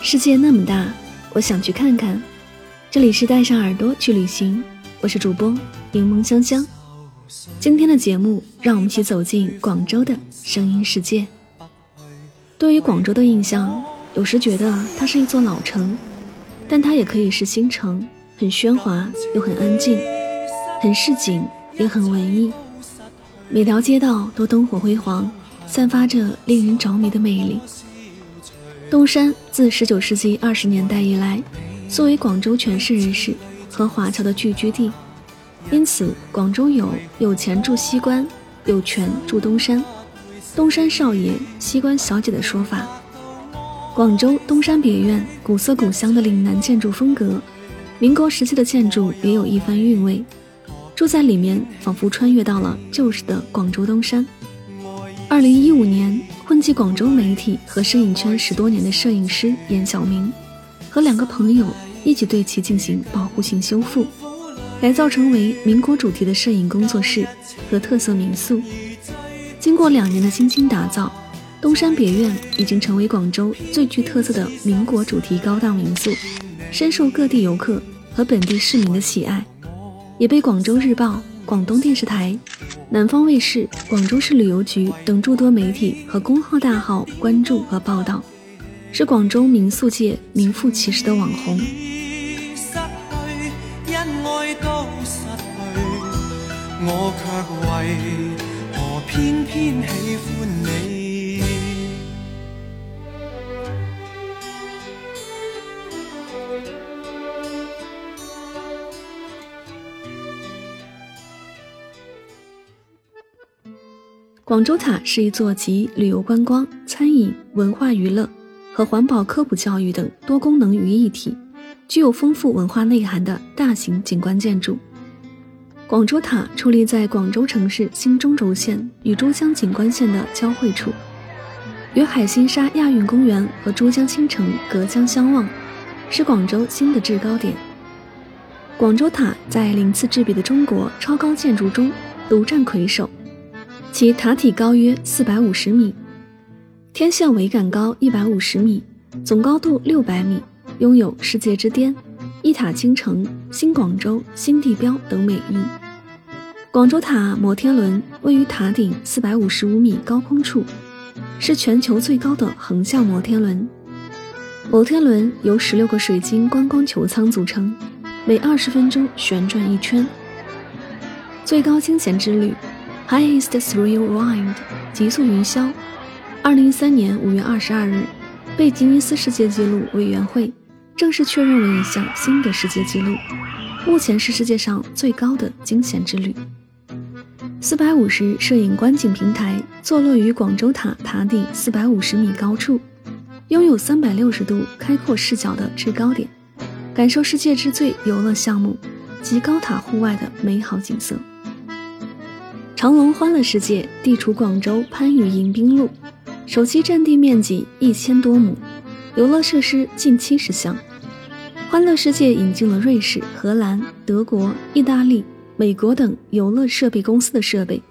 世界那么大，我想去看看。这里是带上耳朵去旅行，我是主播柠檬香香。今天的节目，让我们一起走进广州的声音世界。对于广州的印象，有时觉得它是一座老城，但它也可以是新城，很喧哗又很安静，很市井也很文艺。每条街道都灯火辉煌，散发着令人着迷的魅力。东山自十九世纪二十年代以来，作为广州权势人士和华侨的聚居地，因此广州有“有钱住西关，有权住东山，东山少爷，西关小姐”的说法。广州东山别院古色古香的岭南建筑风格，民国时期的建筑也有一番韵味，住在里面仿佛穿越到了旧时的广州东山。二零一五年。混迹广州媒体和摄影圈十多年的摄影师严晓明，和两个朋友一起对其进行保护性修复，改造成为民国主题的摄影工作室和特色民宿。经过两年的精心打造，东山别院已经成为广州最具特色的民国主题高档民宿，深受各地游客和本地市民的喜爱，也被广州日报。广东电视台、南方卫视、广州市旅游局等诸多媒体和公号大号关注和报道，是广州民宿界名副其实的网红。我却为何偏偏喜欢你？广州塔是一座集旅游观光、餐饮、文化娱乐和环保科普教育等多功能于一体，具有丰富文化内涵的大型景观建筑。广州塔矗立在广州城市新中轴线与珠江景观线的交汇处，与海心沙亚运公园和珠江新城隔江相望，是广州新的制高点。广州塔在鳞次栉比的中国超高建筑中独占魁首。其塔体高约四百五十米，天线桅杆高一百五十米，总高度六百米，拥有“世界之巅”“一塔倾城”“新广州”“新地标”等美誉。广州塔摩天轮位于塔顶四百五十五米高空处，是全球最高的横向摩天轮。摩天轮由十六个水晶观光球舱组成，每二十分钟旋转一圈。最高惊险之旅。Highest Thrill Ride，极速云霄，二零一三年五月二十二日，被吉尼斯世界纪录委员会正式确认为一项新的世界纪录，目前是世界上最高的惊险之旅。四百五十摄影观景平台坐落于广州塔塔顶四百五十米高处，拥有三百六十度开阔视角的制高点，感受世界之最游乐项目及高塔户外的美好景色。长隆欢乐世界地处广州番禺迎宾路，首期占地面积一千多亩，游乐设施近七十项。欢乐世界引进了瑞士、荷兰、德国、意大利。美国等游乐设备公司的设备，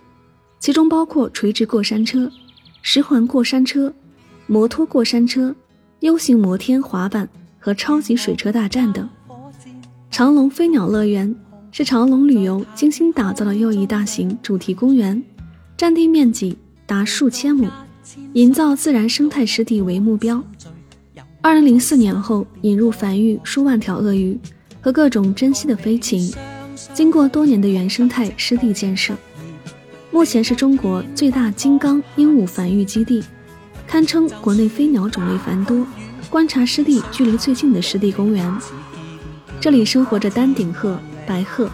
其中包括垂直过山车、十环过山车、摩托过山车、U 型摩天滑板和超级水车大战等。长隆飞鸟乐园是长隆旅游精心打造的又一大型主题公园，占地面积达数千亩，营造自然生态湿地为目标。二零零四年后，引入繁育数万条鳄鱼和各种珍稀的飞禽。经过多年的原生态湿地建设，目前是中国最大金刚鹦鹉繁育基地，堪称国内飞鸟种类繁多、观察湿地距离最近的湿地公园。这里生活着丹顶鹤、白鹤、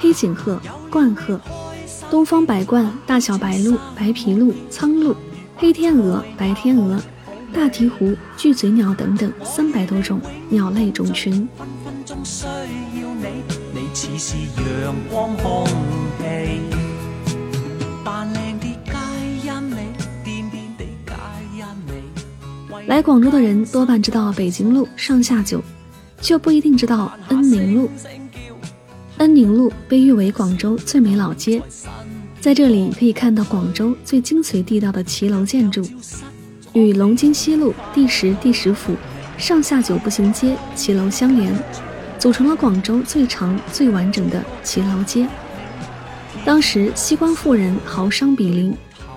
黑颈鹤、冠鹤、东方白冠、大小白鹭、白皮鹭、苍鹭、黑天鹅、白天鹅、大鹈鹕、巨嘴鸟等等三百多种鸟类种群。来广州的人多半知道北京路、上下九，却不一定知道恩宁路。恩宁路被誉为广州最美老街，在这里可以看到广州最精髓地道的骑楼建筑，与龙津西路第十、第十府、上下九步行街骑楼相连。组成了广州最长、最完整的骑楼街。当时西关妇人豪商比邻，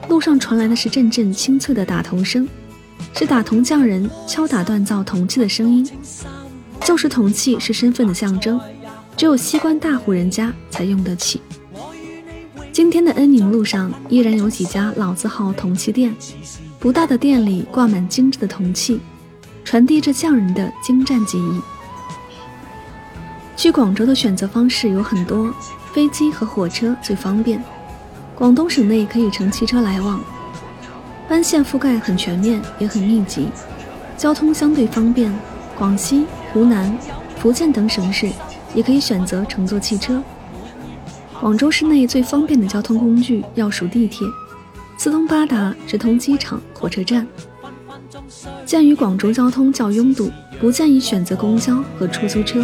路上传来的是阵阵清脆的打铜声，是打铜匠人敲打锻造铜器的声音。旧时铜器是身份的象征，只有西关大户人家才用得起。今天的恩宁路上依然有几家老字号铜器店，不大的店里挂满精致的铜器，传递着匠人的精湛技艺。去广州的选择方式有很多，飞机和火车最方便。广东省内可以乘汽车来往，班线覆盖很全面，也很密集，交通相对方便。广西、湖南、福建等省市也可以选择乘坐汽车。广州市内最方便的交通工具要数地铁，四通八达，直通机场、火车站。鉴于广州交通较拥堵，不建议选择公交和出租车。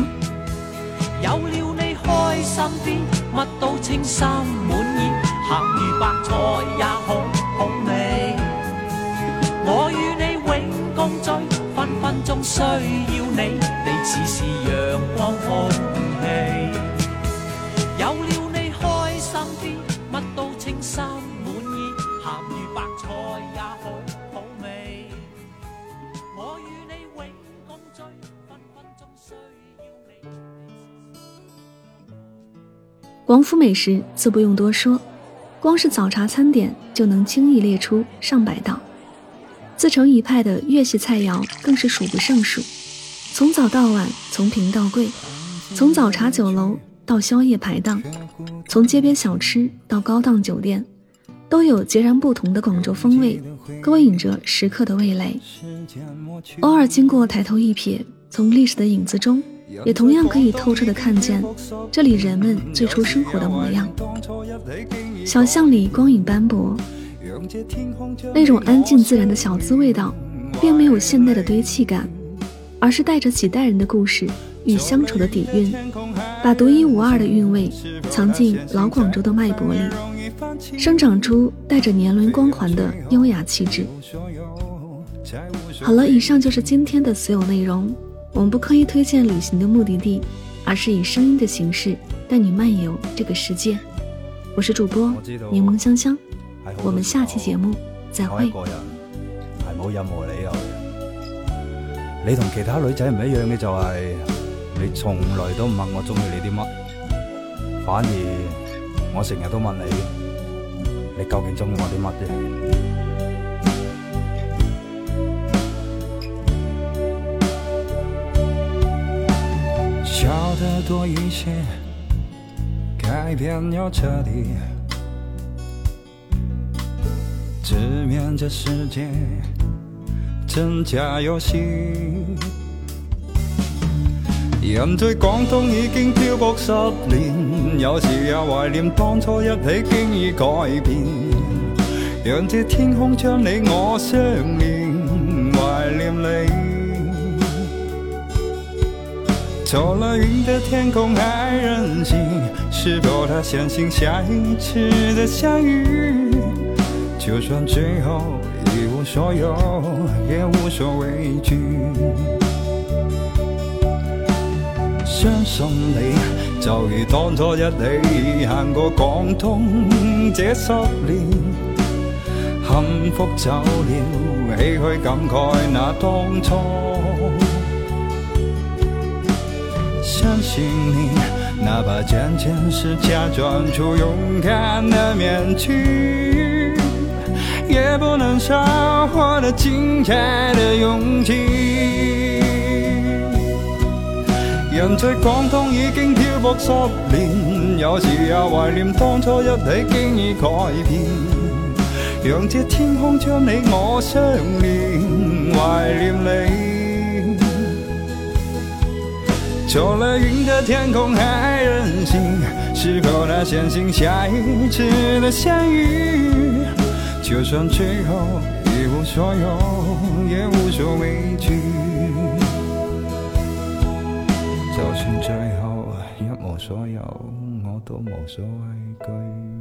有了你开心啲，乜都称心满意，咸鱼白菜也好好味。我与你永共聚，分分钟需要你，你似是阳光空广府美食自不用多说，光是早茶餐点就能轻易列出上百道，自成一派的粤系菜肴更是数不胜数。从早到晚，从平到贵，从早茶酒楼到宵夜排档，从街边小吃到高档酒店，都有截然不同的广州风味，勾引着食客的味蕾。偶尔经过，抬头一瞥，从历史的影子中。也同样可以透彻的看见这里人们最初生活的模样。小巷里光影斑驳，那种安静自然的小资味道，并没有现代的堆砌感，而是带着几代人的故事与乡愁的底蕴，把独一无二的韵味藏进老广州的脉搏里，生长出带着年轮光环的优雅气质。好了，以上就是今天的所有内容。我们不刻意推荐旅行的目的地，而是以声音的形式带你漫游这个世界。我是主播柠檬香香，我们下期节目再会。一个人系冇任何理由嘅。你同其他女仔唔一样嘅就系，你从来都唔问我中意你啲乜，反而我成日都问你，你究竟中意我啲乜啫？的多一些，改变要彻底。直面这世界真假游戏。人在广东已经漂泊十年，有时也怀念当初一起经已改变。让这天空将你我相连，怀念你。走了云的天空还任性，是否他相信下一次的相遇？就算最后一无所有，也无所畏惧。相信你，就如当初一起行过广东这十年，幸福走了，唏嘘感慨那当初。相信你，哪怕渐渐是假装出勇敢的面具，也不能少获得精彩的勇气。人在广东已经漂泊十年，有时也怀念当初一起经已改变。让这天空将你我相连，怀念你。走了云的天空还任性，是否他相信下一次的相遇？就算最后一无所有，也无所畏惧。就算最后一无所有，我都无所畏惧。